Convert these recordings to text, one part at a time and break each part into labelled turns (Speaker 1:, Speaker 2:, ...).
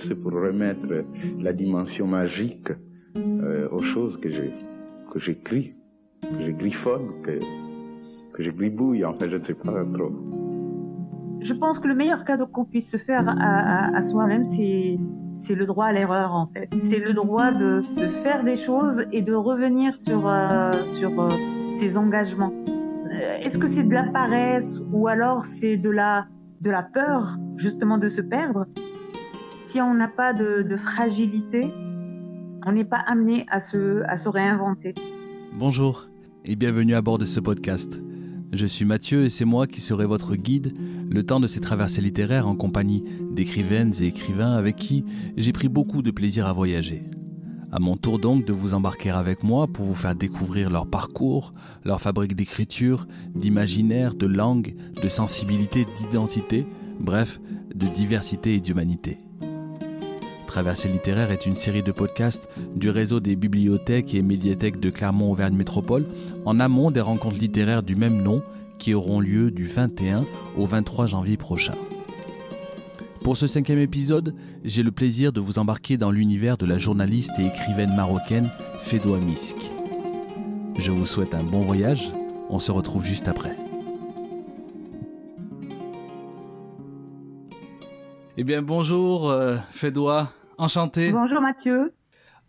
Speaker 1: c'est pour remettre la dimension magique euh, aux choses que j'ai que j'écris, que je que, que je gribouille. En fait, je ne sais pas trop.
Speaker 2: Je pense que le meilleur cadeau qu'on puisse se faire à, soi-même, c'est le droit à l'erreur en fait. C'est le droit de, de, faire des choses et de revenir sur euh, sur euh, ses engagements. Est-ce que c'est de la paresse ou alors c'est de la de la peur justement de se perdre? Si on n'a pas de, fragilité, on n'est pas amené à se à se réinventer.
Speaker 3: Bonjour et bienvenue à bord de ce podcast. Je suis Mathieu et c'est moi qui serai votre guide le temps de ces traversées littéraires en compagnie d'écrivaines et écrivains avec qui j'ai pris beaucoup de plaisir à voyager. À mon tour donc de vous embarquer avec moi pour vous faire découvrir leur parcours, leur fabrique d'écriture, d'imaginaire, de langue, de sensibilité, d'identité, bref, de diversité et d'humanité. Traversée littéraire est une série de podcasts du réseau des bibliothèques et médiathèques de Clermont-Auvergne Métropole en amont des rencontres littéraires du même nom qui auront lieu du 21 au 23 janvier prochain. Pour ce cinquième épisode, j'ai le plaisir de vous embarquer dans l'univers de la journaliste et écrivaine marocaine Fedoua Misk. Je vous souhaite un bon voyage, on se retrouve juste après. Eh bien bonjour euh, Fedoua, Enchanté.
Speaker 2: Bonjour Mathieu.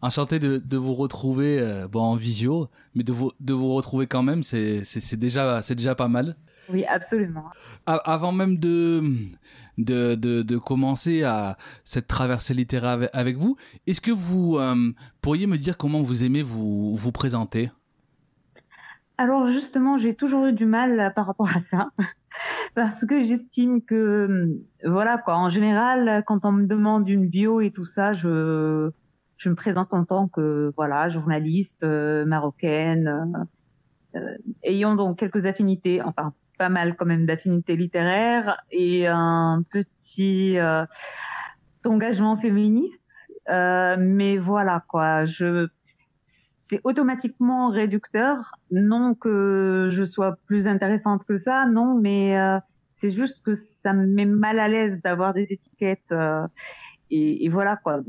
Speaker 3: Enchanté de, de vous retrouver euh, bon, en visio, mais de vous, de vous retrouver quand même, c'est déjà, déjà pas mal.
Speaker 2: Oui, absolument.
Speaker 3: avant même de, de, de, de, commencer à cette traversée littéraire avec, vous, est-ce que vous euh, pourriez me dire comment vous aimez vous, vous présenter?
Speaker 2: Alors justement, j'ai toujours eu du mal par rapport à ça parce que j'estime que voilà quoi. En général, quand on me demande une bio et tout ça, je je me présente en tant que voilà journaliste euh, marocaine, euh, euh, ayant donc quelques affinités, enfin pas mal quand même d'affinités littéraires et un petit engagement féministe. mais voilà quoi, je c'est automatiquement réducteur. Non que je sois plus intéressante que ça, non, mais euh, c'est juste que ça me met mal à l'aise d'avoir des étiquettes. Euh, et, voilà quoi.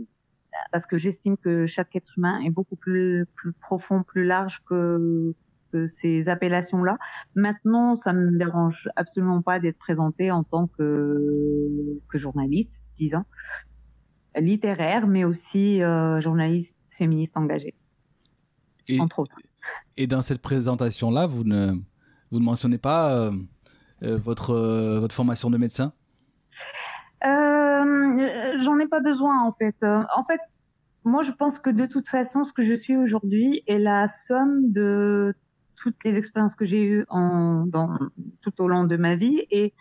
Speaker 2: Parce que j'estime que chaque être humain est beaucoup plus, plus profond, plus large que, que ces appellations-là. Maintenant, ça me dérange absolument pas d'être présentée en tant que, que journaliste, disons, littéraire, mais aussi euh, journaliste féministe engagée.
Speaker 3: Et,
Speaker 2: entre autres.
Speaker 3: Et dans cette présentation-là, vous ne, vous ne mentionnez pas euh, euh, votre, euh, votre formation de médecin?
Speaker 2: J'en ai pas besoin en fait. En fait, moi je pense que de toute façon, ce que je suis aujourd'hui est la somme de toutes les expériences que j'ai eues en, dans, tout au long de ma vie. Et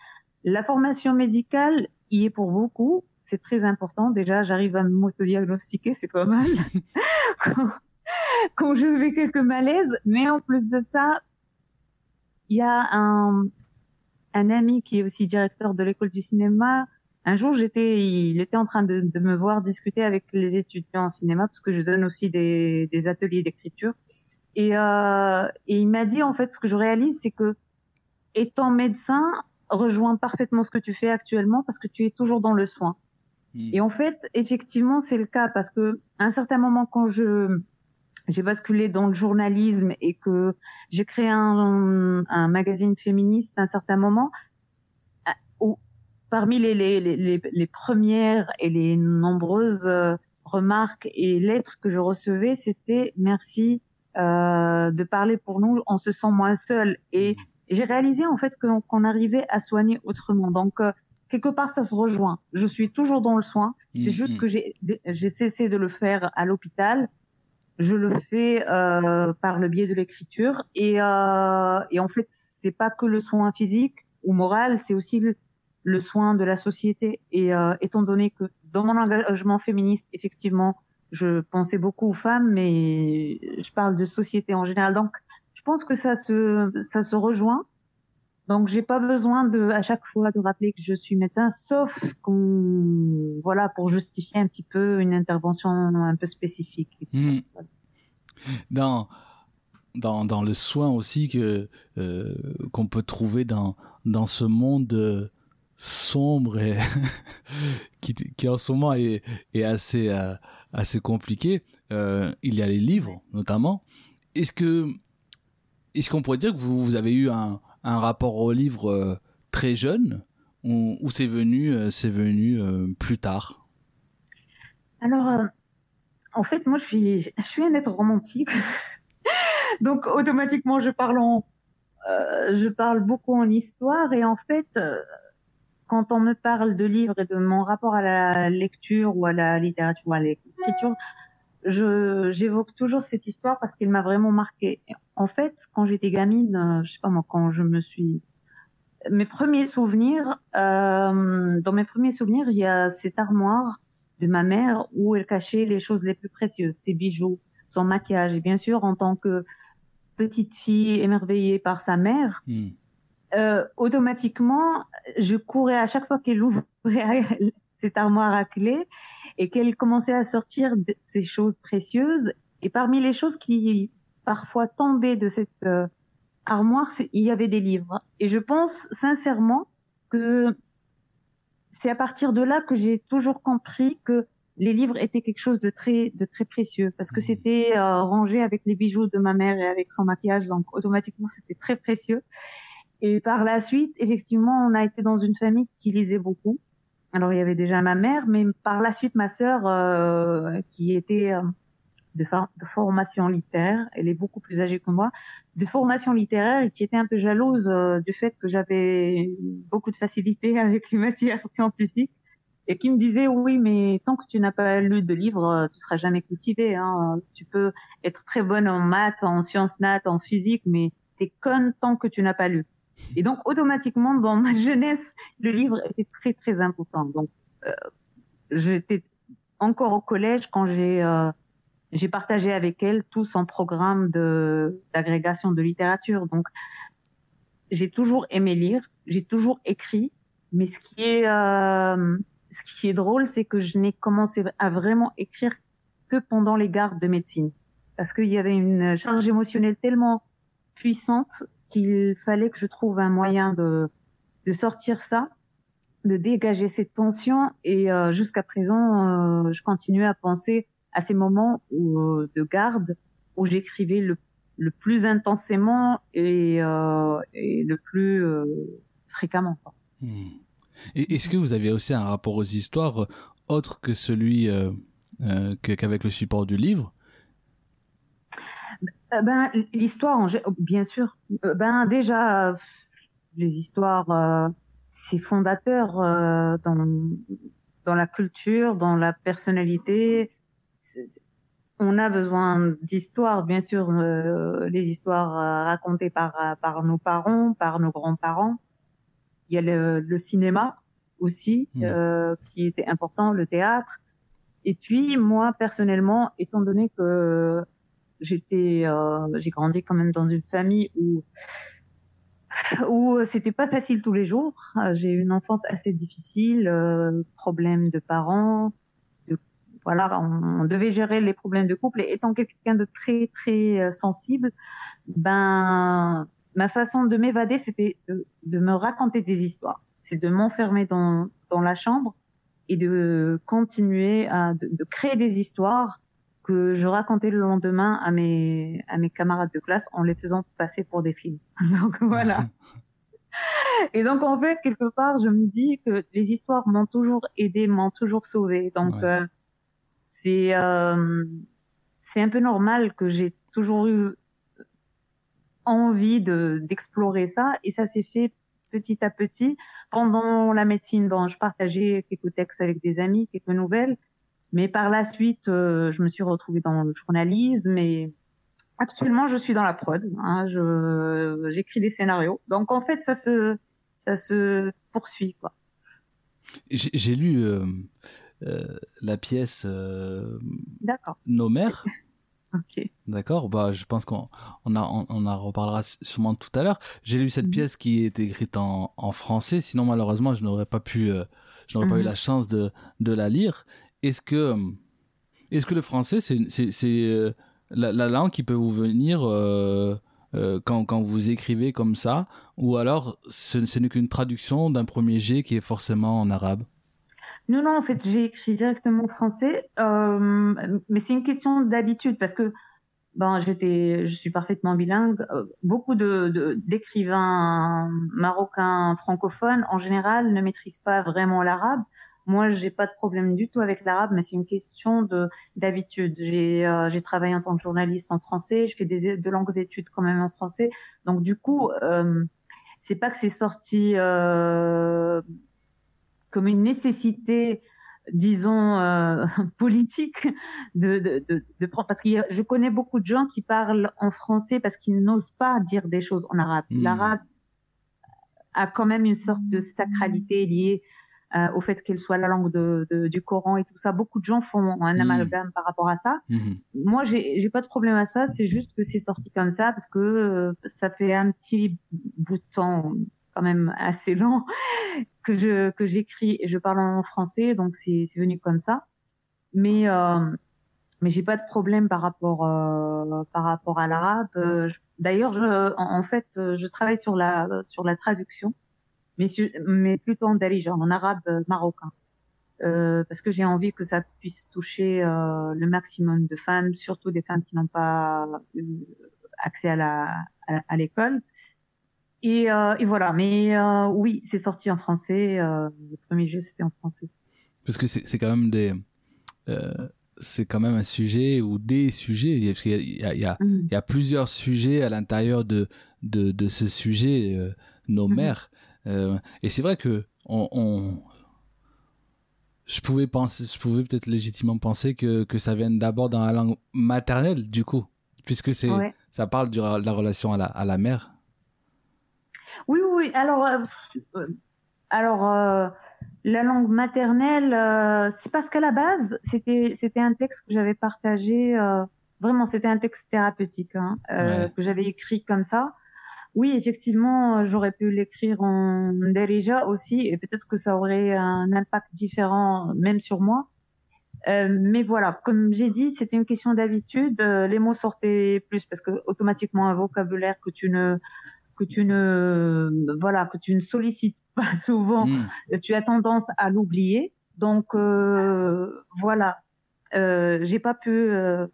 Speaker 2: la formation médicale y est pour beaucoup. C'est très important. Déjà, j'arrive à m'autodiagnostiquer, c'est pas mal. quand je fais quelques malaises. Mais en plus de ça, il y a un, un ami qui est aussi directeur de l'école du cinéma. Un jour, j'étais, il était en train de, de, me voir discuter avec les étudiants en cinéma parce que je donne aussi des, des ateliers d'écriture. Et, euh, et il m'a dit en fait, ce que je réalise, c'est que étant médecin rejoint parfaitement ce que tu fais actuellement parce que tu es toujours dans le soin. Hmm. Et en fait, effectivement, c'est le cas parce que à un certain moment, quand je j'ai basculé dans le journalisme et que j'ai créé un, un, magazine féministe à un certain moment, où parmi les, les, les, les premières et les nombreuses euh, remarques et lettres que je recevais, c'était merci euh, de parler pour nous, on se sent moins seul. Et j'ai réalisé en fait qu'on arrivait à soigner autrement. Donc euh, quelque part, ça se rejoint. Je suis toujours dans le soin. C'est mmh, juste mmh. que j'ai cessé de le faire à l'hôpital je le fais euh, par le biais de l'écriture et, euh, et en fait c'est pas que le soin physique ou moral c'est aussi le, soin de la société. Et euh, étant donné que dans mon engagement féministe effectivement je pensais beaucoup aux femmes mais je parle de société en général. Donc je pense que ça se ça se rejoint donc j'ai pas besoin de à chaque fois de rappeler que je suis médecin, sauf qu'on voilà pour justifier un petit peu une intervention un peu spécifique.
Speaker 3: Mmh. Dans dans, dans le soin aussi que euh, qu'on peut trouver dans dans ce monde sombre et qui, qui, en ce moment est, est assez, euh, assez compliqué. Euh, il y a les livres, notamment. Est-ce que est-ce qu'on pourrait dire que vous, vous avez eu un, un rapport au livre euh, très jeune ou, c'est venu, c'est venu plus tard?
Speaker 2: Alors, en fait, moi, je suis, un être romantique. Donc, automatiquement, je parle beaucoup en histoire et en fait, quand on me parle de livres et de mon rapport à la lecture ou à la littérature ou à l'écriture, j'évoque toujours cette histoire parce qu'elle m'a vraiment marqué. En fait, quand j'étais gamine, euh, je sais pas moi, quand je me suis mes premiers souvenirs, euh, dans mes premiers souvenirs, il y a cette armoire de ma mère où elle cachait les choses les plus précieuses, ses bijoux, son maquillage. Et bien sûr, en tant que petite fille émerveillée par sa mère, hmm euh, automatiquement, je courais à chaque fois qu'elle ouvrait cette armoire à clé et qu'elle commençait à sortir ces choses précieuses. Et parmi les choses qui parfois tombaient de cette euh, armoire, il y avait des livres. Et je pense sincèrement que c'est à partir de là que j'ai toujours compris que les livres étaient quelque chose de très de très précieux parce que mmh. c'était euh, rangé avec les bijoux de ma mère et avec son maquillage donc automatiquement c'était très précieux et par la suite, effectivement, on a été dans une famille qui lisait beaucoup. Alors il y avait déjà ma mère, mais par la suite ma sœur, euh, qui était euh, de, formation littéraire, elle est beaucoup plus âgée que moi, de formation littéraire, et qui était un peu jalouse euh, du fait que j'avais beaucoup de facilité avec les matières scientifiques, et qui me disait oui, mais tant que tu n'as pas lu de livres, euh, tu seras jamais cultivé. Hein. Tu peux être très bonne en maths, en sciences nat, en physique, mais t'es conne tant que tu n'as pas lu. Et donc, automatiquement, dans ma jeunesse, le livre était très, très important. Donc, euh, j'étais encore au collège quand j'ai euh, j'ai partagé avec elle tout son programme d'agrégation de littérature. Donc, j'ai toujours aimé lire, j'ai toujours écrit, mais ce qui est euh, ce qui est drôle, c'est que je n'ai commencé à vraiment écrire que pendant les gardes de médecine, parce qu'il y avait une charge émotionnelle tellement puissante qu'il fallait que je trouve un moyen de, de sortir ça, de dégager cette tension. Et euh, jusqu'à présent, euh, je continue à penser à ces moments où, euh, de garde où j'écrivais le, le plus intensément et, et le plus fréquemment.
Speaker 3: Hmm. Et est-ce que vous avez aussi un rapport aux histoires autre que celui qu'avec le support du livre?
Speaker 2: Euh, ben, l'histoire, bien sûr. Euh, ben, déjà, les histoires, euh, c'est fondateur dans, dans la culture, dans la personnalité. On a besoin d'histoires, bien sûr, les histoires racontées par, par nos parents, par nos grands-parents. Il y a le, le cinéma aussi, mmh. qui était important, le théâtre. Et puis, moi, personnellement, étant donné que j'étais, euh, j'ai grandi quand même dans une famille où où c'était pas facile tous les jours. J'ai eu une enfance assez difficile, euh, problèmes de parents, voilà, on, devait gérer les problèmes de couple. Et étant quelqu'un de très très euh, sensible, ben ma façon de m'évader, c'était de, de, me raconter des histoires. C'est de m'enfermer dans dans la chambre et de continuer à de, de créer des histoires que je racontais le lendemain à mes à mes camarades de classe en les faisant passer pour des films. donc voilà. Et donc en fait quelque part je me dis que les histoires m'ont toujours aidé, m'ont toujours sauvé. Donc euh, c'est euh, c'est un peu normal que j'ai toujours eu envie de d'explorer ça et ça s'est fait petit à petit pendant la médecine. Bon, je partageais quelques textes avec des amis, quelques nouvelles mais par la suite, euh, je me suis retrouvée dans le journalisme et actuellement, je suis dans la prod. Hein, je j'écris des scénarios. Donc en fait, ça se ça se poursuit quoi.
Speaker 3: J'ai lu euh, la pièce euh, Nos mères. D'accord. Bah, je pense qu'on on a on, on, en reparlera sûrement tout à l'heure. J'ai lu cette -hmm. pièce qui est écrite en, en français. Sinon, malheureusement, je n'aurais pas pu, euh, je n'aurais pas eu mm-hmm. la chance de de la lire est-ce que euh, est-ce que le français c'est c'est euh, la, la, langue qui peut vous venir euh, quand, quand vous écrivez comme ça, ou alors ce, ce n'est qu'une traduction d'un premier jet qui est forcément en arabe?
Speaker 2: Non, non, en fait, j'ai écrit directement en français, euh, mais c'est une question d'habitude parce que bon, j'étais, je suis parfaitement bilingue. Euh, beaucoup de d'écrivains marocains francophones, en général, ne maîtrisent pas vraiment l'arabe. Moi, j'ai pas de problème du tout avec l'arabe, mais c'est une question de d'habitude. J'ai euh, j'ai travaillé en tant que journaliste en français, je fais des de longues études quand même en français, donc du coup, euh, c'est pas que c'est sorti euh, comme une nécessité disons euh, politique de, de, de, de prendre parce que je connais beaucoup de gens qui parlent en français parce qu'ils n'osent pas dire des choses en arabe. Hmm. L'arabe a quand même une sorte de sacralité liée euh, au fait qu'elle soit la langue de, de, du Coran et tout ça. Beaucoup de gens font un hmm. amalgame par rapport à ça. Hmm. Moi, j'ai, j'ai pas de problème à ça. C'est juste que c'est sorti comme ça parce que euh, ça fait un petit bout de temps quand même assez lent que je que j'écris et je parle en français donc c'est c'est venu comme ça. Mais euh, mais j'ai pas de problème par rapport euh, par rapport à l'arabe. Euh, d'ailleurs je en, fait je travaille sur la sur la traduction mais mais plutôt en darija en arabe marocain. Euh, parce que j'ai envie que ça puisse toucher euh, le maximum de femmes, surtout des femmes qui n'ont pas accès à la à l'école. Et, euh, et voilà, mais euh, oui, c'est sorti en français. Euh, le premier jeu, c'était en français.
Speaker 3: Parce que c'est quand même des, c'est quand même un sujet ou des sujets. Il y a, il y a, il y a, il y a plusieurs sujets à l'intérieur de, de, de ce sujet, nos mères. Et c'est vrai que on, on, je pouvais penser, je pouvais peut-être légitimement penser que, que ça vienne d'abord dans la langue maternelle, du coup, puisque c'est, ouais. ça parle de la relation à la, à la mère.
Speaker 2: Oui, oui. Alors, euh, euh, alors euh, la langue maternelle, euh, c'est parce qu'à la base, c'était c'était un texte que j'avais partagé. Euh, vraiment, c'était un texte thérapeutique hein, ouais. que j'avais écrit comme ça. Oui, effectivement, j'aurais pu l'écrire en derija aussi, et peut-être que ça aurait un impact différent, même sur moi. Euh, mais voilà, comme j'ai dit, c'était une question d'habitude. les mots sortaient plus parce que automatiquement un vocabulaire que tu ne que tu ne voilà que tu ne sollicites pas souvent, mmh. tu as tendance à l'oublier. Donc euh, voilà, euh, j'ai pas pu euh,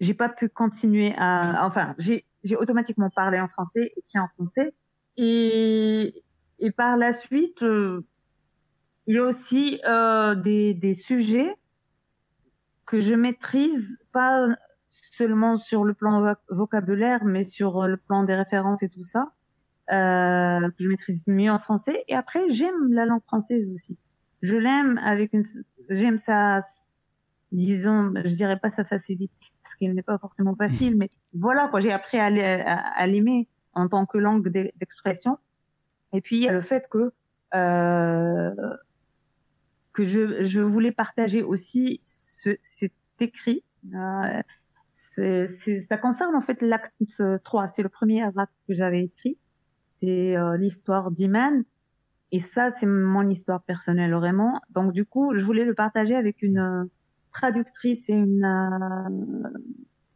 Speaker 2: j'ai pas pu continuer à enfin j'ai j'ai automatiquement parlé en français écrit en français et et par la suite euh, il y a aussi euh, des des sujets que je maîtrise pas seulement sur le plan vocabulaire, mais sur le plan des références et tout ça, euh, que je maîtrise mieux en français. Et après, j'aime la langue française aussi. Je l'aime avec une, j'aime sa, disons, je dirais pas sa facilité, parce qu'elle n'est pas forcément facile, mais voilà, quoi, j'ai appris à, à, l'aimer en tant que langue d'expression. Et puis, il y a le fait que, euh, que je, je voulais partager aussi ce, cet écrit, euh, ça concerne en fait l'acte 3. C'est le premier acte que j'avais écrit. C'est euh, l'histoire d'Iman. Et ça, c'est mon histoire personnelle vraiment. Donc du coup, je voulais le partager avec une euh, traductrice et une,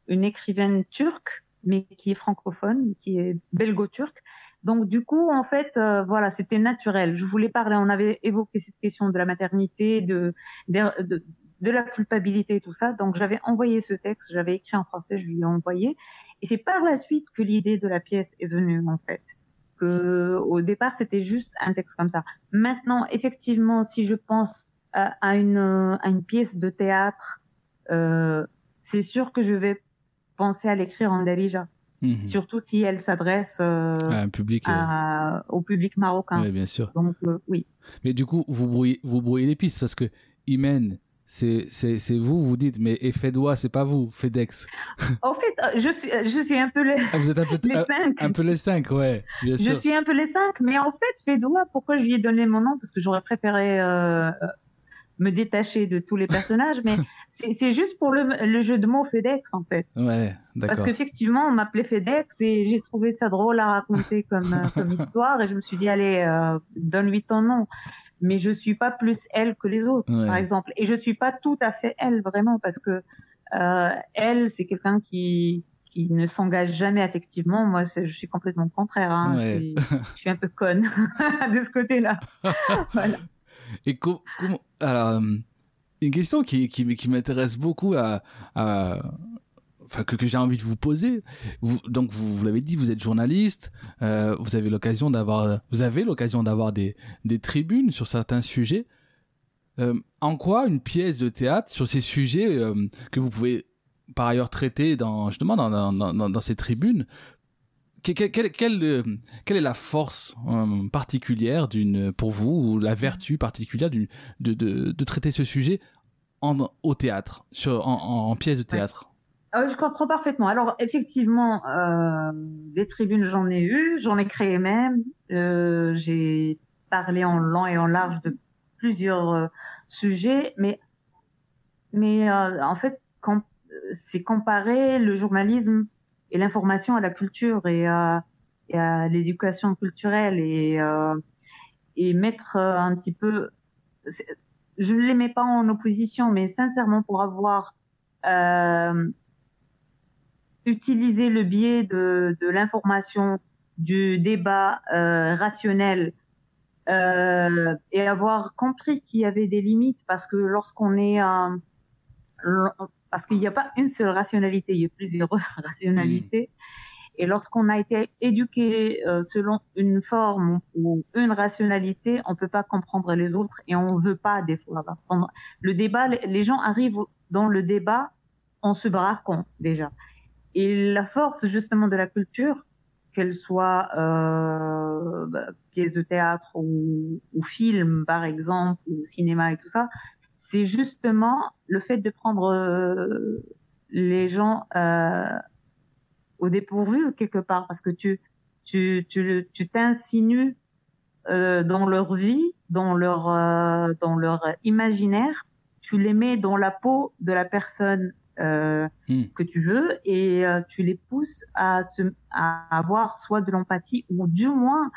Speaker 2: euh, écrivaine turque, mais qui est francophone, qui est belgo-turque. Donc du coup, en fait, euh, voilà, c'était naturel. Je voulais parler. On avait évoqué cette question de la maternité, de, de de la culpabilité et tout ça. Donc j'avais envoyé ce texte, j'avais écrit en français, je lui ai envoyé. Et c'est par la suite que l'idée de la pièce est venue en fait. Que au départ c'était juste un texte comme ça. Maintenant, effectivement, si je pense à, à une à une pièce de théâtre, euh, c'est sûr que je vais penser à l'écrire en Darija. Mmh. Surtout si elle s'adresse euh,
Speaker 3: à un public
Speaker 2: à, euh... au public marocain.
Speaker 3: Oui, bien sûr.
Speaker 2: Donc oui.
Speaker 3: Mais du coup, vous brouillez vous brouillez les pistes parce que Imen c'est vous, vous dites, mais et Fedois, c'est pas vous, FedEx.
Speaker 2: En fait, euh, je suis, je suis un peu les,
Speaker 3: ah, vous êtes un peu,
Speaker 2: les cinq.
Speaker 3: Un, peu les cinq, ouais, bien
Speaker 2: sûr. Je suis un peu les cinq, mais en fait, Fedois, pourquoi je lui ai donné mon nom? Parce que j'aurais préféré euh, me détacher de tous les personnages, mais c'est juste pour le, le, jeu de mots FedEx, en fait.
Speaker 3: Ouais, d'accord.
Speaker 2: Parce qu'effectivement, on m'appelait FedEx et j'ai trouvé ça drôle à raconter comme, euh, comme histoire et je me suis dit, allez, euh, donne-lui ton nom mais je suis pas plus elle que les autres, ouais. par exemple. Et je suis pas tout à fait elle vraiment parce que euh, elle, c'est quelqu'un qui qui ne s'engage jamais affectivement, moi, je suis complètement contraire. Hein. Je, suis, je, suis, un peu conne de ce côté-là. voilà.
Speaker 3: Et comment alors, une question qui, qui, m'intéresse beaucoup que, j'ai envie de vous poser. Vous, donc vous, l'avez dit, vous êtes journaliste, euh, vous avez l'occasion d'avoir, vous avez l'occasion d'avoir des, des tribunes sur certains sujets. Euh, en quoi une pièce de théâtre sur ces sujets euh, que vous pouvez par ailleurs traiter dans justement dans, dans, dans ces tribunes quelle, quelle, quelle, euh, quelle, est la force euh, particulière d'une pour vous ou la vertu particulière d'une de, de, de, traiter ce sujet en, au théâtre sur, en, en pièce de théâtre?
Speaker 2: Euh, je comprends parfaitement. Alors effectivement, euh, des tribunes j'en ai eu, j'en ai créé même. J'ai parlé en long et en large de plusieurs sujets, mais mais en fait, c'est comparer le journalisme et l'information à la culture et à, et à l'éducation culturelle et et mettre un petit peu. Je ne les mets pas en opposition, mais sincèrement pour avoir euh, utiliser le biais de, de l'information, du débat euh, rationnel euh, et avoir compris qu'il y avait des limites parce que lorsqu'on est euh, parce qu'il n'y a pas une seule rationalité, il y a plusieurs rationalités. Et lorsqu'on a été éduqué euh, selon une forme ou une rationalité, on peut pas comprendre les autres et on veut pas des fois apprendre. Le débat, les gens arrivent dans le débat en se braquant déjà. Et la force justement de la culture, qu'elle soit euh, bah, pièce de théâtre ou, ou, film par exemple, ou cinéma et tout ça, c'est justement le fait de prendre euh, les gens euh, au dépourvu quelque part, parce que tu tu tu tu t'insinues euh, dans leur vie, dans leur euh, dans leur imaginaire, tu les mets dans la peau de la personne euh, hmm. que tu veux et euh, tu les pousses à, se, à avoir soit de l'empathie ou du moins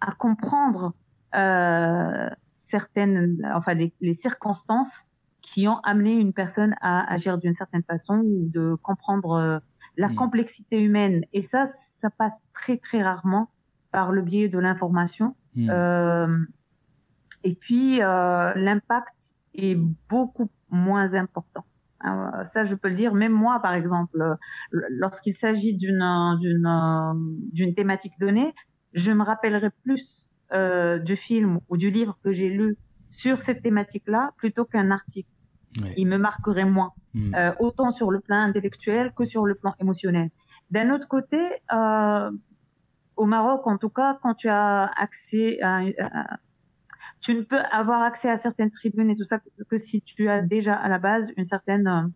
Speaker 2: à comprendre euh, certaines, enfin les, les, circonstances qui ont amené une personne à agir d'une certaine façon ou de comprendre euh, la hmm. complexité humaine. Et ça, ça passe très très rarement par le biais de l'information. Hmm. Euh, et puis l'impact est beaucoup moins important. Euh, ça, je peux le dire. Même moi, par exemple, euh, lorsqu'il s'agit d'une d'une d'une thématique donnée, je me rappellerai plus euh, du film ou du livre que j'ai lu sur cette thématique-là plutôt qu'un article. Ouais. Il me marquerait moins, mmh. euh, autant sur le plan intellectuel que sur le plan émotionnel. D'un autre côté, euh, au Maroc, en tout cas, quand tu as accès à, à tu ne peux avoir accès à certaines tribunes et tout ça que si tu as déjà à la base une certaine euh,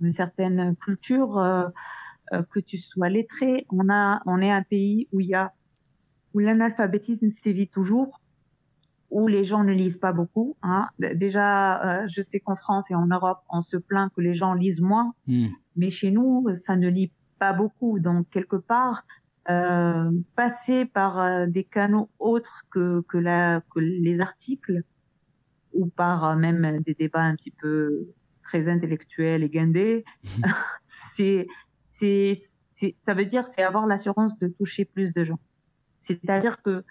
Speaker 2: une certaine culture, euh, euh, que tu sois lettré. On a, on est un pays où il y a où l'analphabétisme sévit toujours, où les gens ne lisent pas beaucoup. Hein. Déjà, euh, je sais qu'en France et en Europe, on se plaint que les gens lisent moins, mmh. mais chez nous, ça ne lit pas beaucoup. Donc quelque part, euh, passer par euh, des canaux autres que, que, la, que les articles ou par euh, même des débats un petit peu très intellectuels et guindés, c'est, c'est, ça veut dire c'est avoir l'assurance de toucher plus de gens. C'est-à-dire que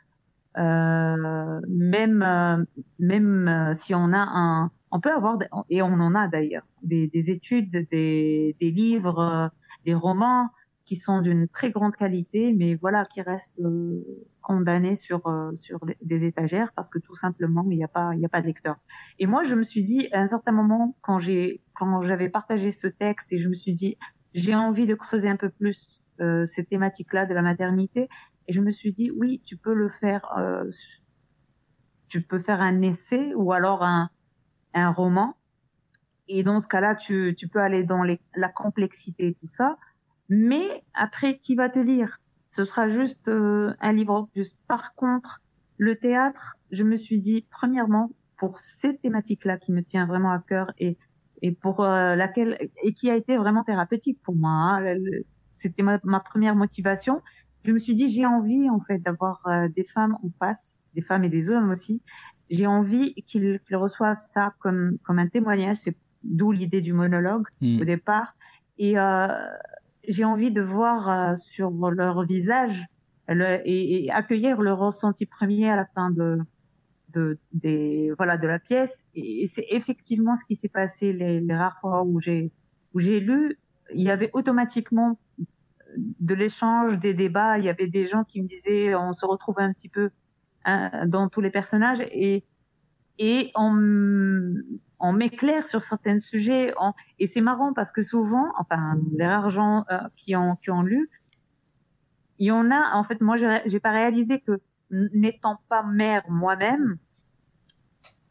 Speaker 2: euh, même euh, même si on a un, on peut avoir et on en a d'ailleurs des, des études, des, des livres, des romans qui sont d'une très grande qualité, mais voilà, qui restent euh, condamnés sur euh, sur des étagères parce que tout simplement il n'y a pas il y a pas de lecteur. Et moi, je me suis dit à un certain moment quand j'ai quand j'avais partagé ce texte et je me suis dit j'ai envie de creuser un peu plus euh, cette thématique-là de la maternité et je me suis dit oui, tu peux le faire, euh, tu peux faire un essai ou alors un un roman. Et dans ce cas-là, tu, tu peux aller dans les, la complexité et tout ça. Mais après, qui va te lire? Ce sera juste euh, un livre juste. Par contre, le théâtre, je me suis dit, premièrement, pour cette thématique-là qui me tient vraiment à cœur et, et pour euh, laquelle et qui a été vraiment thérapeutique pour moi. Hein, C'était ma, ma, première motivation. Je me suis dit, j'ai envie en fait d'avoir euh, des femmes en face, des femmes et des hommes aussi. J'ai envie qu'ils qu reçoivent ça comme comme un témoignage. C'est d'où l'idée du monologue mmh. au départ. Et euh, j'ai envie de voir sur leur visage et, accueillir le ressenti premier à la fin de, de des voilà de la pièce et, c'est effectivement ce qui s'est passé les, les, rares fois où j'ai où j'ai lu il y avait automatiquement de l'échange des débats. Il y avait des gens qui me disaient on se retrouve un petit peu hein, dans tous les personnages. Et et on, on m'éclaire sur certains sujets. Et c'est marrant parce que souvent enfin les rares gens euh, qui ont qui ont lu il y en a, en fait, moi, j'ai pas réalisé que n'étant pas mère moi-même,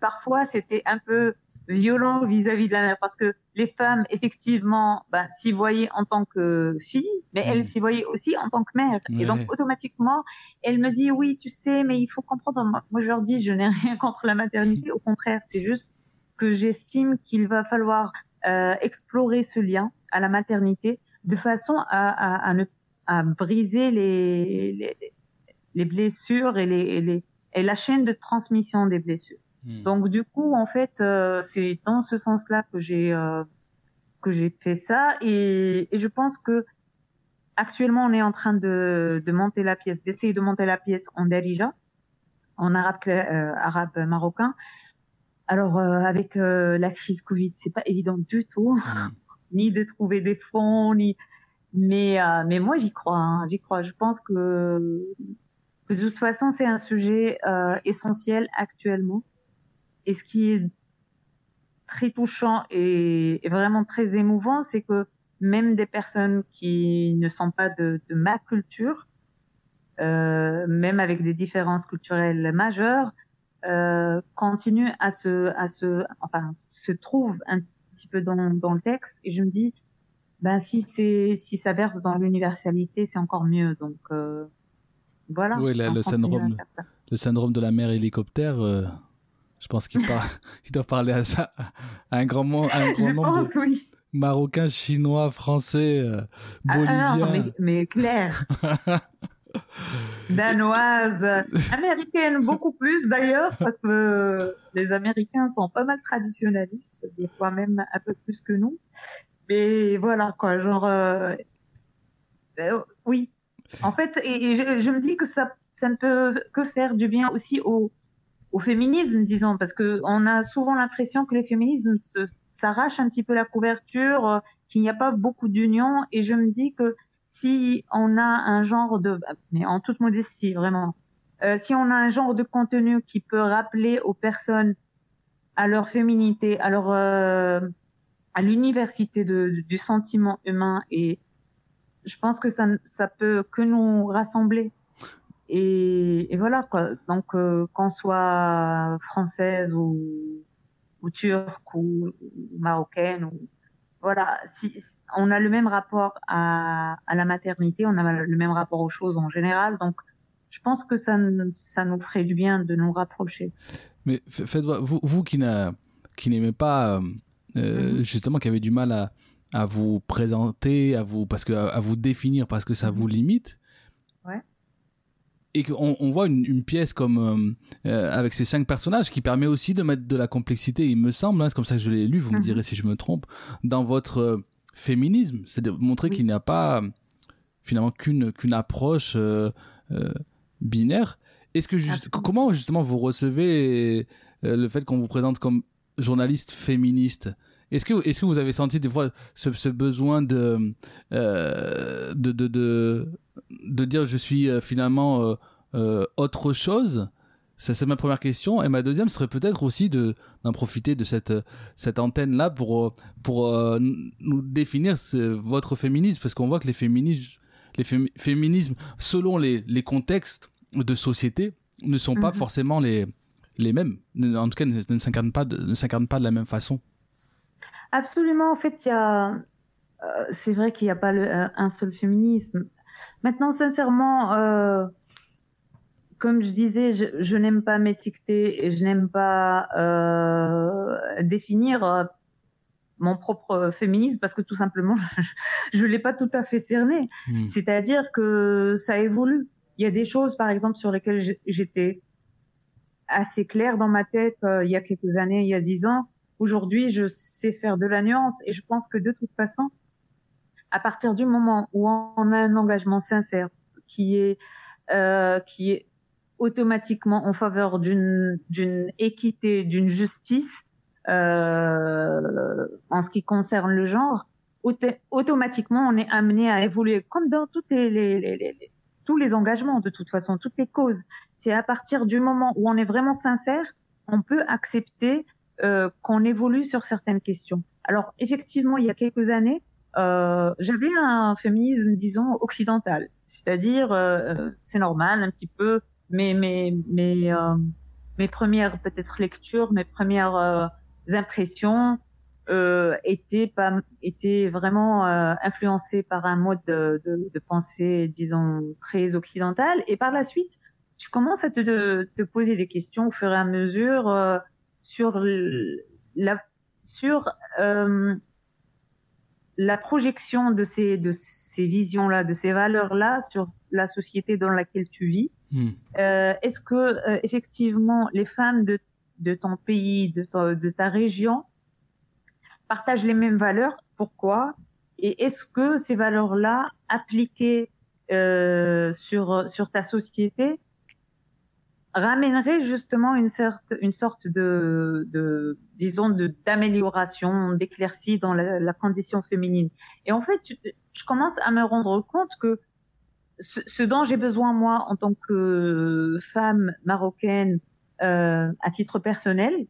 Speaker 2: parfois c'était un peu violent vis-à-vis de la mère. Parce que les femmes effectivement ben, s'y voyaient en tant que fille mais elles mm. s'y voyaient aussi en tant que mère. Et donc automatiquement elle me dit oui tu sais mais il faut comprendre. Moi je leur dis je n'ai rien contre la maternité. Au contraire c'est juste que j'estime qu'il va falloir euh, explorer ce lien à la maternité de façon à, à, à ne à briser les, les, les blessures et, les, les, et la chaîne de transmission des blessures. Hmm. Donc du coup, en fait, euh, c'est dans ce sens-là que j'ai euh, que j'ai fait ça et, et, je pense que actuellement, on est en train de, de monter la pièce, d'essayer de monter la pièce en Darija, en arabe euh, arabe marocain. Alors avec la crise Covid, c'est pas évident du tout, hmm. ni de trouver des fonds, ni mais, euh, mais moi, j'y crois. Hein, j'y crois. Je pense que, que de toute façon, c'est un sujet euh, essentiel actuellement. Et ce qui est très touchant et, et vraiment très émouvant, c'est que même des personnes qui ne sont pas de, de ma culture, euh, même avec des différences culturelles majeures, euh, continuent à se, à se, enfin, se trouvent un petit peu dans, dans le texte. Et je me dis, ben si c'est si ça verse dans l'universalité, c'est encore mieux. Donc euh, voilà.
Speaker 3: Oui, le syndrome, le syndrome de la mer hélicoptère. Je pense qu'il il doit parler à ça, à un grand, un grand nombre pense, de oui. Marocains, Chinois, Français, euh, ah, ah Boliviens.
Speaker 2: mais, mais clair. danoise, américaine beaucoup plus d'ailleurs parce que les Américains sont pas mal traditionnalistes, des fois même un peu plus que nous. Mais voilà, quoi, genre, euh, euh, oui. En fait, et, je, me dis que ça, ça ne peut que faire du bien aussi au, au féminisme, disons, parce que on a souvent l'impression que les féminismes s'arrachent un petit peu la couverture, euh, qu'il n'y a pas beaucoup d'union, et je me dis que si on a un genre de, mais en toute modestie, vraiment, euh, si on a un genre de contenu qui peut rappeler aux personnes à leur féminité, à leur euh, à l'université du sentiment humain et je pense que ça, ça peut que nous rassembler. Et, et voilà quoi. Donc euh, qu'on soit française ou, ou turque ou, marocaine ou voilà, si, on a le même rapport à, à la maternité, on a le même rapport aux choses en général. Donc je pense que ça, ça nous ferait du bien de nous rapprocher.
Speaker 3: Mais faites vous, vous qui n'aimez pas euh, euh, mhm. justement qui avait du mal à, à vous présenter, à vous parce que à, vous définir parce que ça vous mhm. limite. Et qu'on on voit une, une, pièce comme euh, euh, avec ces cinq personnages qui permet aussi de mettre de la complexité, il me semble, hein, c'est comme ça que je l'ai lu, vous me mhm. direz si je me trompe, dans votre féminisme, c'est de montrer qu'il n'y a pas finalement qu'une qu'une approche binaire. Est-ce que juste, comment justement vous recevez le fait qu'on vous présente comme journaliste féministe? Est-ce que, est-ce que vous avez senti des fois ce, ce besoin de, euh, de, de, de, de, dire je suis euh, finalement euh, euh, autre chose ça, c'est ma première question. Et ma deuxième serait peut-être aussi de, d'en profiter de cette, cette antenne-là pour, pour euh, nous définir votre féminisme. Parce qu'on voit que les féminismes, les féminismes selon les, les contextes de société, ne sont pas mhm. forcément les, les mêmes. En tout cas, ne, ne s'incarnent pas, de, ne s'incarnent pas de la même façon.
Speaker 2: Absolument. En fait, il y a, euh, c'est vrai qu'il n'y a pas le, euh, un seul féminisme. Maintenant, sincèrement, euh, comme je disais, je, je n'aime pas m'étiqueter et je n'aime pas euh, définir euh, mon propre féminisme parce que tout simplement, je ne l'ai pas tout à fait cerné. Hmm. C'est-à-dire que ça évolue. Il y a des choses, par exemple, sur lesquelles j'étais assez clair dans ma tête euh, il y a quelques années, il y a dix ans. Aujourd'hui, je sais faire de la nuance et je pense que de toute façon, à partir du moment où on a un engagement sincère qui est euh, qui est automatiquement en faveur d'une d'une équité, d'une justice euh, en ce qui concerne le genre, automatiquement on est amené à évoluer comme dans toutes les, les, les, tous les engagements de toute façon, toutes les causes. C'est à partir du moment où on est vraiment sincère, on peut accepter euh, qu'on évolue sur certaines questions. Alors effectivement, il y a quelques années, euh, j'avais un féminisme, disons, occidental, c'est-à-dire euh, c'est normal un petit peu, mais mes mes euh, mes premières peut-être lectures, mes premières euh, impressions euh, étaient pas étaient vraiment influencées par un mode de, de, de, pensée, disons, très occidental, et par la suite, tu commences à te, de, te poser des questions au fur et à mesure sur la sur la projection de ces de ces visions là, de ces valeurs là sur la société dans laquelle tu vis. Hmm. Euh, Est-ce que euh, effectivement les femmes de de ton pays, de ta, de ta région partagent les mêmes valeurs? Pourquoi? Et est-ce que ces valeurs là appliquées euh, sur sur ta société ramènerait justement une sorte, une sorte de, de disons, de d'amélioration, d'éclaircie dans la, la, condition féminine. Et en fait, je commence à me rendre compte que ce, ce dont j'ai besoin moi en tant que femme marocaine euh, à titre personnel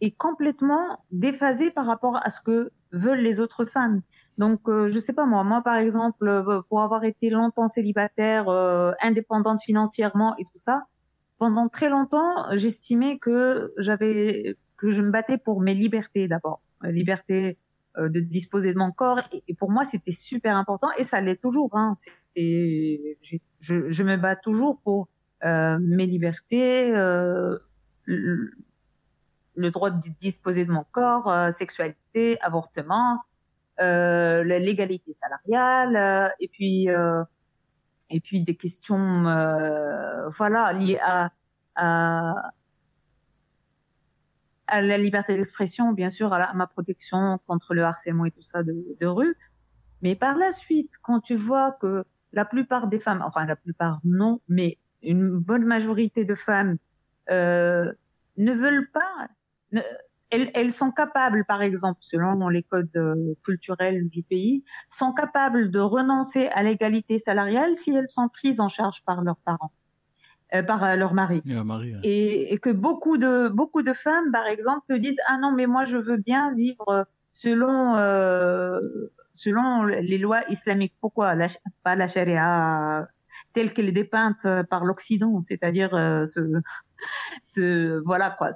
Speaker 2: est complètement déphasé par rapport à ce que veulent les autres femmes. Donc, euh, je sais pas moi, moi par exemple, euh, pour avoir été longtemps célibataire, euh, indépendante financièrement et tout ça, pendant très longtemps, j'estimais que j'avais que je me battais pour mes libertés d'abord, liberté euh, de disposer de mon corps. Et, pour moi, c'était super important et ça l'est toujours. Hein. Et je, je, me bats toujours pour euh, mes libertés, euh, le, le, droit de disposer de mon corps, euh, sexualité, avortement, euh, l'égalité salariale, et puis et puis des questions euh, voilà liées à, la liberté d'expression bien sûr à, ma protection contre le harcèlement et tout ça de, rue. Mais par la suite quand tu vois que la plupart des femmes enfin la plupart non mais une bonne majorité de femmes euh, ne veulent pas elles, elles, sont capables, par exemple, selon les codes euh, culturels du pays, sont capables de renoncer à l'égalité salariale si elles sont prises en charge par leurs parents, euh, par euh, leur mari.
Speaker 3: mari ouais.
Speaker 2: et, et, que beaucoup de beaucoup de femmes, par exemple, te disent ah non mais moi je veux bien vivre selon euh, selon les lois islamiques. Pourquoi? La, pas la charia telle qu'elle est dépeinte par l'Occident, c'est-à-dire ce, ce voilà quoi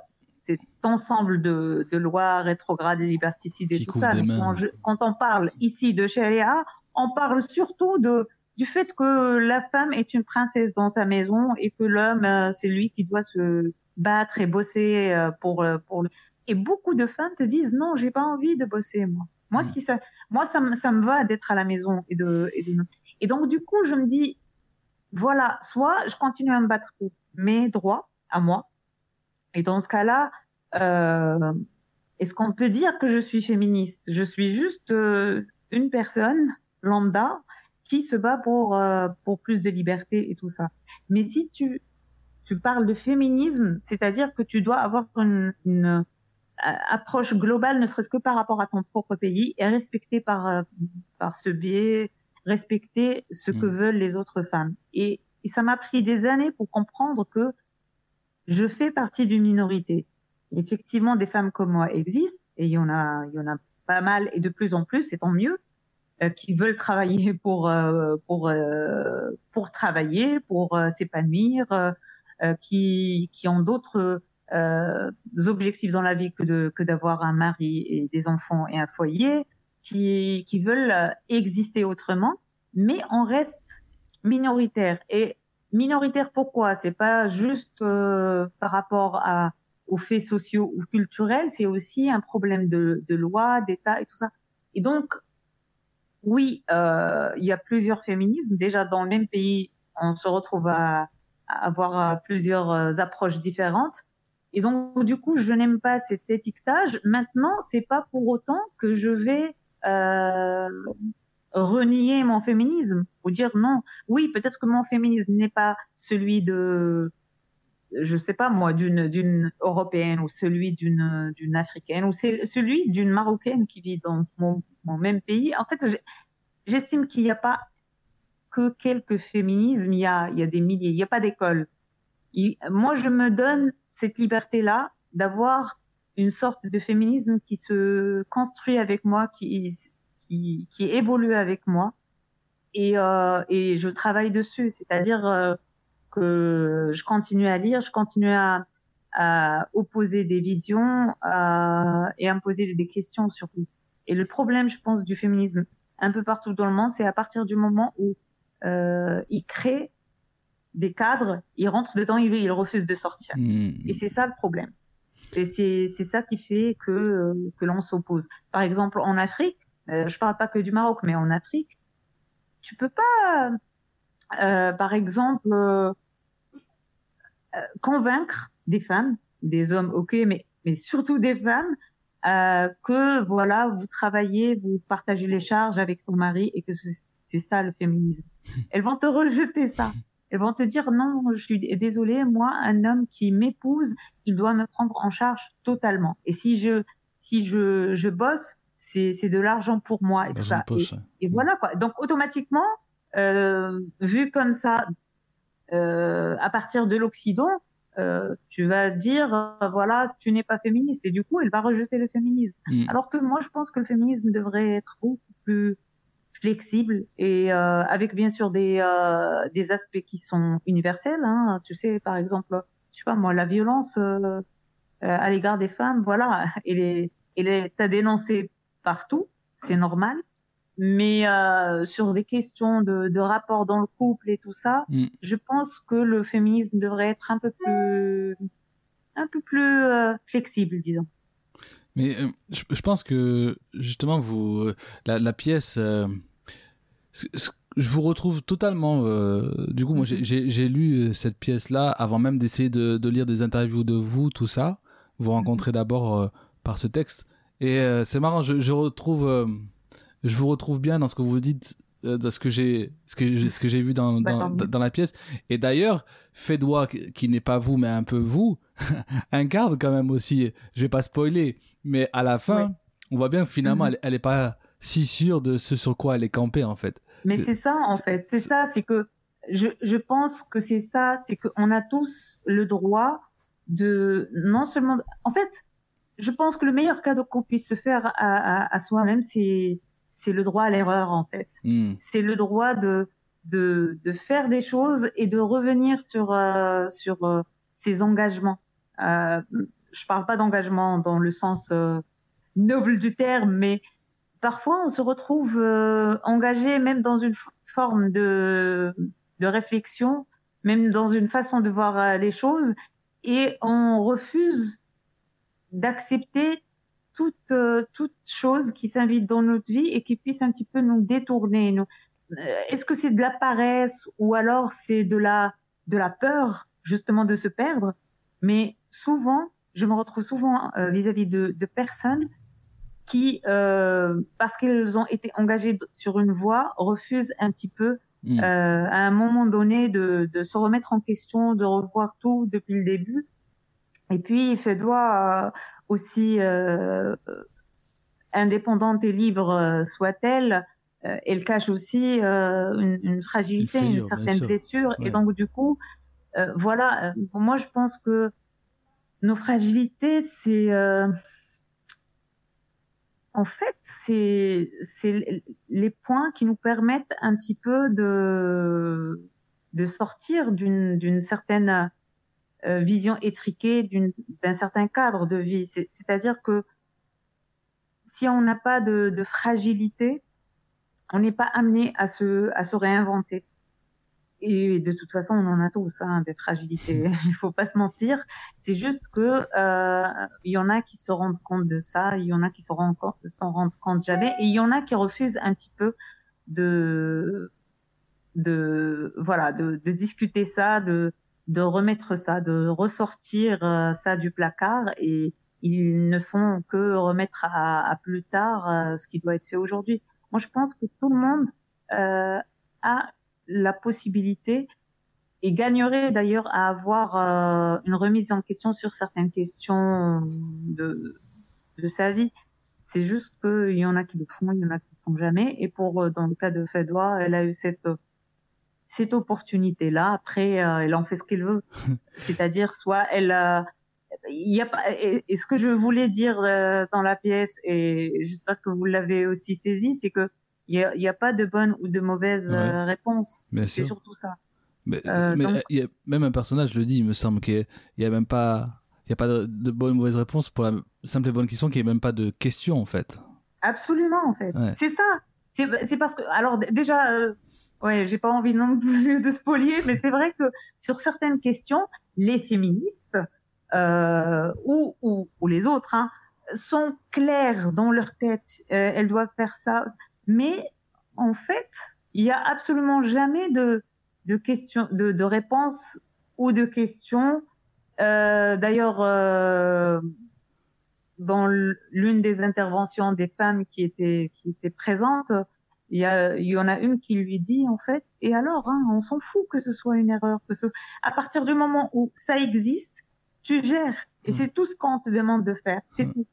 Speaker 2: cet ensemble de, de lois rétrogrades et liberticides et
Speaker 3: Qui
Speaker 2: tout ça. Quand, je, quand, on parle ici de charia, on parle surtout de du fait que la femme est une princesse dans sa maison et que l'homme euh, c'est lui qui doit se battre et bosser euh, pour euh, pour le... et beaucoup de femmes te disent non j'ai pas envie de bosser moi. Moi si ça moi ça me ça me va d'être à la maison et de, et de et donc du coup je me dis voilà soit je continue à me battre pour mes droits à moi et dans ce cas-là, euh, est-ce qu'on peut dire que je suis féministe? Je suis juste euh, une personne lambda qui se bat pour euh, pour plus de liberté et tout ça. Mais si tu tu parles de féminisme, c'est-à-dire que tu dois avoir une, une approche globale, ne serait-ce que par rapport à ton propre pays, et respecter par par ce biais, respecter ce mmh. que veulent les autres femmes. Et, et ça m'a pris des années pour comprendre que je fais partie d'une minorité. Effectivement, des femmes comme moi existent, et il y en a, il y en a pas mal, et de plus en plus, et tant mieux, euh, qui veulent travailler pour euh, pour euh, pour travailler, pour euh, s'épanouir, euh, qui qui ont d'autres euh, objectifs dans la vie que de que d'avoir un mari et des enfants et un foyer, qui qui veulent exister autrement, mais on reste minoritaire. Et minoritaire pourquoi? C'est pas juste euh, par rapport à, aux faits sociaux ou culturels, c'est aussi un problème de, de loi, d'État et tout ça. Et donc, oui, euh, il y a plusieurs féminismes. Déjà, dans le même pays, on se retrouve à, à avoir plusieurs euh, approches différentes. Et donc, du coup, je n'aime pas cet étiquetage. Maintenant, c'est pas pour autant que je vais euh, renier mon féminisme ou dire non. Oui, peut-être que mon féminisme n'est pas celui de je sais pas moi d'une d'une européenne ou celui d'une d'une africaine ou c'est celui d'une marocaine qui vit dans mon, mon même pays. En fait, j'estime qu'il n'y a pas que quelques féminismes, il y a il y a des milliers, il n'y a pas d'école. Moi, je me donne cette liberté là d'avoir une sorte de féminisme qui se construit avec moi, qui qui, qui évolue avec moi et euh, et je travaille dessus, c'est-à-dire euh, que je continue à lire, je continue à, à opposer des visions à, et à me poser des questions surtout. Et le problème, je pense, du féminisme un peu partout dans le monde, c'est à partir du moment où euh, il crée des cadres, il rentre dedans, il, il refuse de sortir. Mmh. Et c'est ça le problème. Et c'est ça qui fait que, euh, que l'on s'oppose. Par exemple, en Afrique, euh, je parle pas que du Maroc, mais en Afrique, tu peux pas euh, par exemple, euh, euh, convaincre des femmes, des hommes, ok, mais, mais surtout des femmes, euh, que voilà, vous travaillez, vous partagez les charges avec ton mari et que c'est ça le féminisme. Elles vont te rejeter ça. Elles vont te dire non, je suis désolée, moi, un homme qui m'épouse, il doit me prendre en charge totalement. Et si je si je je bosse, c'est c'est de l'argent pour moi et tout ça. Et, et, voilà quoi. Donc automatiquement, euh, vu comme ça, euh, à partir de l'Occident, euh, tu vas dire euh, voilà tu n'es pas féministe et du coup elle va rejeter le féminisme mm. alors que moi je pense que le féminisme devrait être beaucoup plus flexible et euh, avec bien sûr des euh, des aspects qui sont universels hein. tu sais par exemple je sais pas moi la violence à l'égard des femmes voilà elle est elle est à dénoncer partout c'est normal mais euh, sur des questions de, de, rapport dans le couple et tout ça, mm. je pense que le féminisme devrait être un peu plus, un peu plus euh, flexible, disons.
Speaker 3: Mais euh, je, je, pense que justement, vous, la, la pièce, je vous retrouve totalement. du coup, moi, j'ai lu cette pièce-là avant même d'essayer de, de, lire des interviews de vous, tout ça. Vous rencontrez d'abord par ce texte. Et c'est marrant, je, je retrouve je vous retrouve bien dans ce que vous dites euh, dans ce que j'ai ce que ce que j'ai vu dans, dans, dans, la pièce. Et d'ailleurs Fédois qui n'est pas vous mais un peu vous incarne quand même aussi je vais pas spoiler mais à la fin on voit bien que finalement mm -hmm. elle, elle est pas si sûre de ce sur quoi elle est campée en fait.
Speaker 2: Mais c'est ça en fait. C'est ça c'est que je, je pense que c'est ça c'est qu'on a tous le droit de non seulement en fait je pense que le meilleur cadeau qu'on puisse se faire à, à, à soi-même c'est c'est le droit à l'erreur en fait. Mm. C'est le droit de, de, de faire des choses et de revenir sur euh, sur euh, ses engagements. Euh, je parle pas d'engagement dans le sens euh, noble du terme, mais parfois on se retrouve engagé même dans une forme de de réflexion, même dans une façon de voir les choses, et on refuse d'accepter toute, euh, toute chose qui s'invite dans notre vie et qui puisse un petit peu nous détourner. Nous. Euh, est-ce que c'est de la paresse ou alors c'est de la, de la peur justement de se perdre? Mais souvent, je me retrouve souvent euh, vis-à-vis -vis de, de, personnes qui, euh, parce qu'elles ont été engagées sur une voie, refusent un petit peu mmh. euh, à un moment donné de, de se remettre en question, de revoir tout depuis le début et puis, Fédois, euh, aussi euh, indépendante et libre euh, soit-elle, euh, elle cache aussi euh, une, une, fragilité, une, figure, une certaine blessure. Ouais. Et donc, du coup, euh, voilà, moi, je pense que nos fragilités, c'est... en fait, c'est les points qui nous permettent un petit peu de, de sortir d'une certaine euh, vision étriquée d'un certain cadre de vie. C'est-à-dire que si on n'a pas de, de, fragilité, on n'est pas amené à se, à se réinventer. Et de toute façon, on en a tous hein, des fragilités. Il faut pas se mentir. C'est juste que euh, il y en a qui se rendent compte de ça, il y en a qui s'en rendent, rendent compte jamais, et il y en a qui refusent un petit peu de de voilà de, de discuter ça, de de remettre ça, de ressortir euh, ça du placard et ils ne font que remettre à, à plus tard euh, ce qui doit être fait aujourd'hui. moi je pense que tout le monde euh, a la possibilité et gagnerait d'ailleurs à avoir euh, une remise en question sur certaines questions de, de sa vie. C'est juste qu'il y en a qui le font, il y en a qui le font jamais. Et pour euh, dans le cas de Fedwa, elle a eu cette cette opportunité-là. Après, euh, elle en fait ce qu'elle veut. C'est-à-dire, soit elle, il y a pas. Et, ce que je voulais dire euh, dans la pièce, et j'espère que vous l'avez aussi saisi, c'est que il y a, a, pas de bonne ou de mauvaise euh, réponse. C'est surtout ça.
Speaker 3: Mais, mais y a, même un personnage le dit, il me semble qu'il y a même pas, il y a pas de, de, bonne ou mauvaise réponse pour la simple et bonne question, qu'il n'y ait même pas de question en fait.
Speaker 2: Absolument en fait. C'est ça. C'est parce que alors déjà ouais, j'ai pas envie non plus de spolier, mais c'est vrai que sur certaines questions, les féministes euh, ou, ou, ou, les autres hein, sont claires dans leur tête. Euh, elles doivent faire ça, mais en fait, il y a absolument jamais de de questions, de, de réponses ou de questions. Euh, D'ailleurs, euh, dans l'une des interventions des femmes qui étaient qui étaient présentes, il y, a, il y en a une qui lui dit en fait, et alors, hein, on s'en fout que ce soit une erreur, que ce... à partir du moment où ça existe, tu gères, et c'est tout ce qu'on te demande de faire, c'est tout.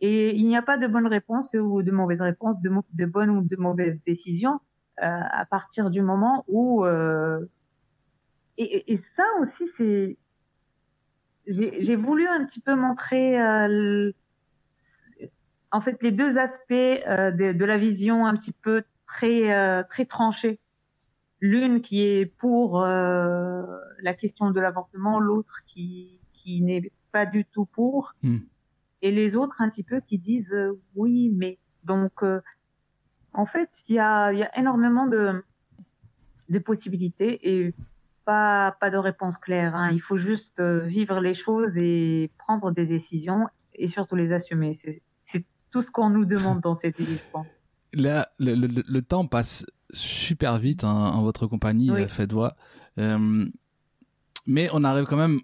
Speaker 2: Et il n'y a pas de bonne réponse ou de mauvaise réponse, de, de bonne ou de mauvaise décision euh, à partir du moment où euh... et, et, ça aussi c'est j'ai voulu un petit peu montrer euh, en fait les deux aspects euh, de, de, la vision un petit peu très euh, très tranchées. L'une qui est pour euh, la question de l'avortement, l'autre qui qui n'est pas du tout pour, hmm. et les autres un petit peu qui disent oui mais. Donc en fait il y a il y a énormément de de possibilités et pas pas de réponse claire. Hein. Il faut juste vivre les choses et prendre des décisions et surtout les assumer. C'est tout ce qu'on nous demande dans cette pense
Speaker 3: là, le, le, le, temps passe super vite hein, en votre compagnie, oui. Euh, mais on arrive quand même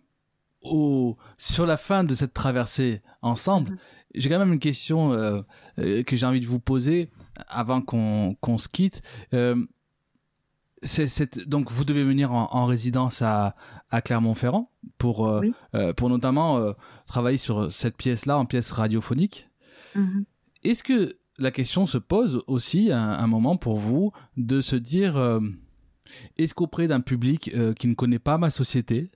Speaker 3: au, sur la fin de cette traversée ensemble. Mm -hmm. J'ai quand même une question euh, euh, que j'ai envie de vous poser avant qu'on qu se quitte. Euh, donc vous devez venir en, en résidence à, à Clermont-Ferrand pour, euh, oui. euh, pour notamment euh, travailler sur cette pièce-là en pièce radiophonique. -hmm. Est-ce que la question se pose aussi à un moment pour vous de se dire euh, est-ce qu'auprès d'un public euh, qui ne connaît pas ma société,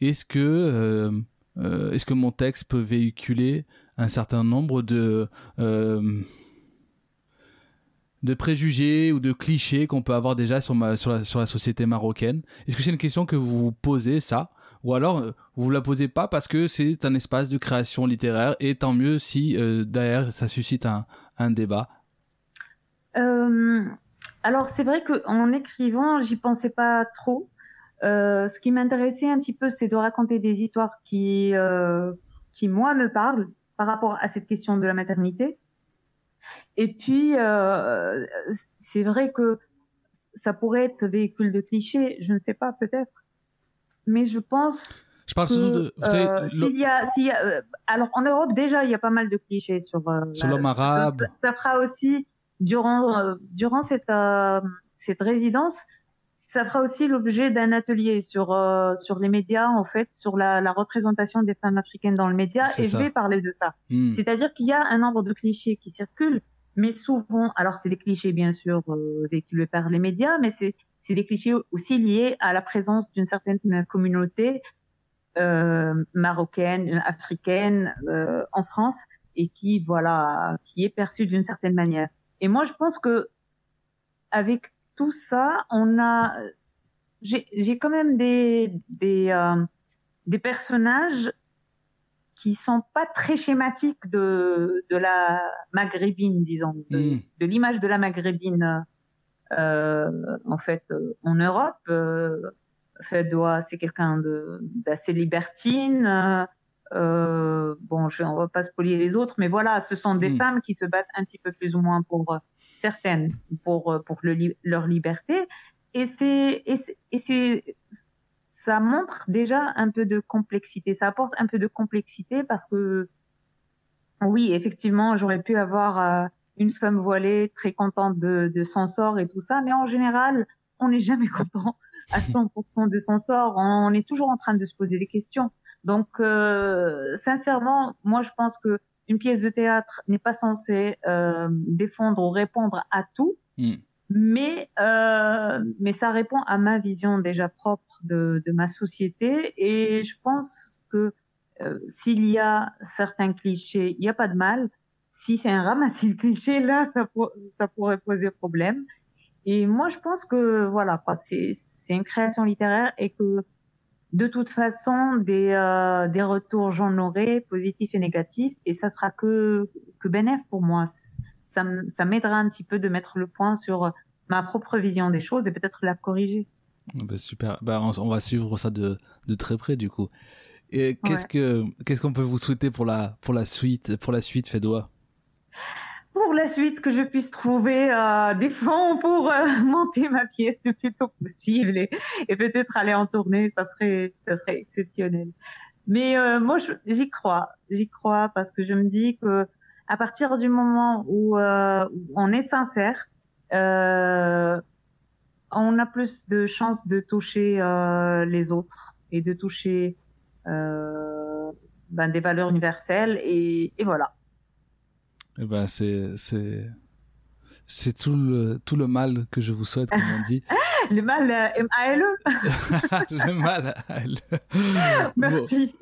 Speaker 3: est-ce que euh, est-ce que mon texte peut véhiculer un certain nombre de préjugés ou de clichés qu'on peut avoir déjà sur la sur la société marocaine? Est-ce que c'est une question que vous vous posez ça? Ou alors euh, vous la posez pas parce que c'est un espace de création littéraire et tant mieux si euh, derrière ça suscite un, débat.
Speaker 2: Euh, alors c'est vrai qu'en écrivant j'y pensais pas trop. Ce qui m'intéressait un petit peu c'est de raconter des histoires qui qui moi me parlent par rapport à cette question de la maternité. Et puis c'est vrai que ça pourrait être véhicule de clichés je ne sais pas peut-être mais je pense
Speaker 3: je parle que, surtout de.
Speaker 2: Euh, s'il y a, s'il y a euh, alors en Europe déjà il y a pas mal de clichés sur. Euh,
Speaker 3: sur l'homme arabe.
Speaker 2: Ça, ça, fera aussi durant euh, durant cette euh, cette résidence, ça fera aussi l'objet d'un atelier sur euh, sur les médias en fait, sur la, la représentation des femmes africaines dans le média et ça. je vais parler de ça. Mm. C'est-à-dire qu'il y a un nombre de clichés qui circulent, mais souvent, alors c'est des clichés bien sûr euh, véhiculés par les médias, mais c'est c'est des clichés aussi liés à la présence d'une certaine communauté euh, marocaine, africaine euh, en France et qui voilà qui est perçue d'une certaine manière. Et moi je pense que avec tout ça, on a j'ai quand même des des euh, des personnages qui sont pas très schématiques de de la maghrébine disons de, mmh. de l'image de la maghrébine euh, en fait euh, en Europe euh, Fedwa, c'est quelqu'un d'assez libertine. Euh, euh, bon, je, on va pas spolier les autres, mais voilà, ce sont des mmh. femmes qui se battent un petit peu plus ou moins pour euh, certaines, pour euh, pour le, leur liberté. Et c'est et c'est ça montre déjà un peu de complexité. Ça apporte un peu de complexité parce que oui, effectivement, j'aurais pu avoir une femme voilée très contente de, de son sort et tout ça, mais en général, on n'est jamais content à 100% de son sort. On est toujours en train de se poser des questions. Donc, euh, sincèrement, moi, je pense que une pièce de théâtre n'est pas censée euh, défendre ou répondre à tout, mm. mais euh, mais ça répond à ma vision déjà propre de, de ma société. Et je pense que euh, s'il y a certains clichés, il n'y a pas de mal. Si c'est un ramassis de clichés, là, ça, ça pourrait poser problème. Et moi, je pense que voilà, c'est une création littéraire et que de toute façon des euh, des retours j'en aurai positifs et négatifs et ça sera que que bénéf pour moi. Ça ça m'aidera un petit peu de mettre le point sur ma propre vision des choses et peut-être la corriger.
Speaker 3: Bah, super. Bah, on, va suivre ça de de très près du coup. Et qu'est-ce que qu'est-ce qu'on peut vous souhaiter pour la pour la suite pour la suite Fédois?
Speaker 2: Pour la suite que je puisse trouver euh, des fonds pour euh, monter ma pièce le plus tôt possible et, et peut-être aller en tournée, ça serait ça serait exceptionnel. Mais euh, moi j'y crois, j'y crois parce que je me dis que à partir du moment où, euh, où on est sincère, on a plus de chances de toucher les autres et de toucher ben, des valeurs universelles et, et voilà.
Speaker 3: Eh ben, c'est, c'est, c'est tout le, tout le mal que je vous souhaite, comme on dit.
Speaker 2: le mal, euh, M-A-L-E.
Speaker 3: le mal,
Speaker 2: M-A-L-E. Merci.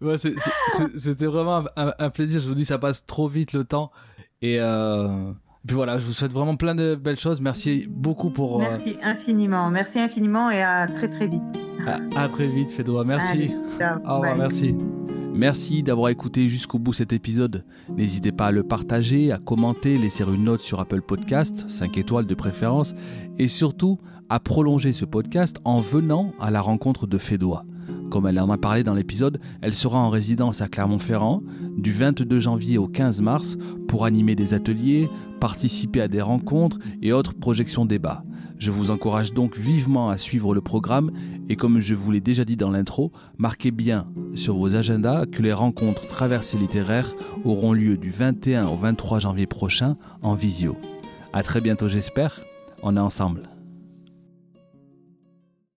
Speaker 3: Ouais, c'était vraiment un, plaisir. Je vous dis, ça passe trop vite le temps. Et euh, puis voilà, je vous souhaite vraiment plein de belles choses. Merci beaucoup pour.
Speaker 2: Euh, Merci infiniment. Merci infiniment et à très très vite.
Speaker 3: À, très vite, Fédois. Merci.
Speaker 2: ciao.
Speaker 3: Au revoir, merci. Merci d'avoir écouté jusqu'au bout cet épisode. N'hésitez pas à le partager, à commenter, laisser une note sur Apple Podcast, 5 étoiles de préférence, et surtout à prolonger ce podcast en venant à la rencontre de Fédois. Comme elle en a parlé dans l'épisode, elle sera en résidence à Clermont-Ferrand du 22 janvier au 15 mars pour animer des ateliers, participer à des rencontres et autres projections débats. Je vous encourage donc vivement à suivre le programme et comme je vous l'ai déjà dit dans l'intro, marquez bien sur vos agendas que les rencontres traversées littéraires auront lieu du 21 au 23 janvier prochain en visio. À très bientôt j'espère, on est ensemble.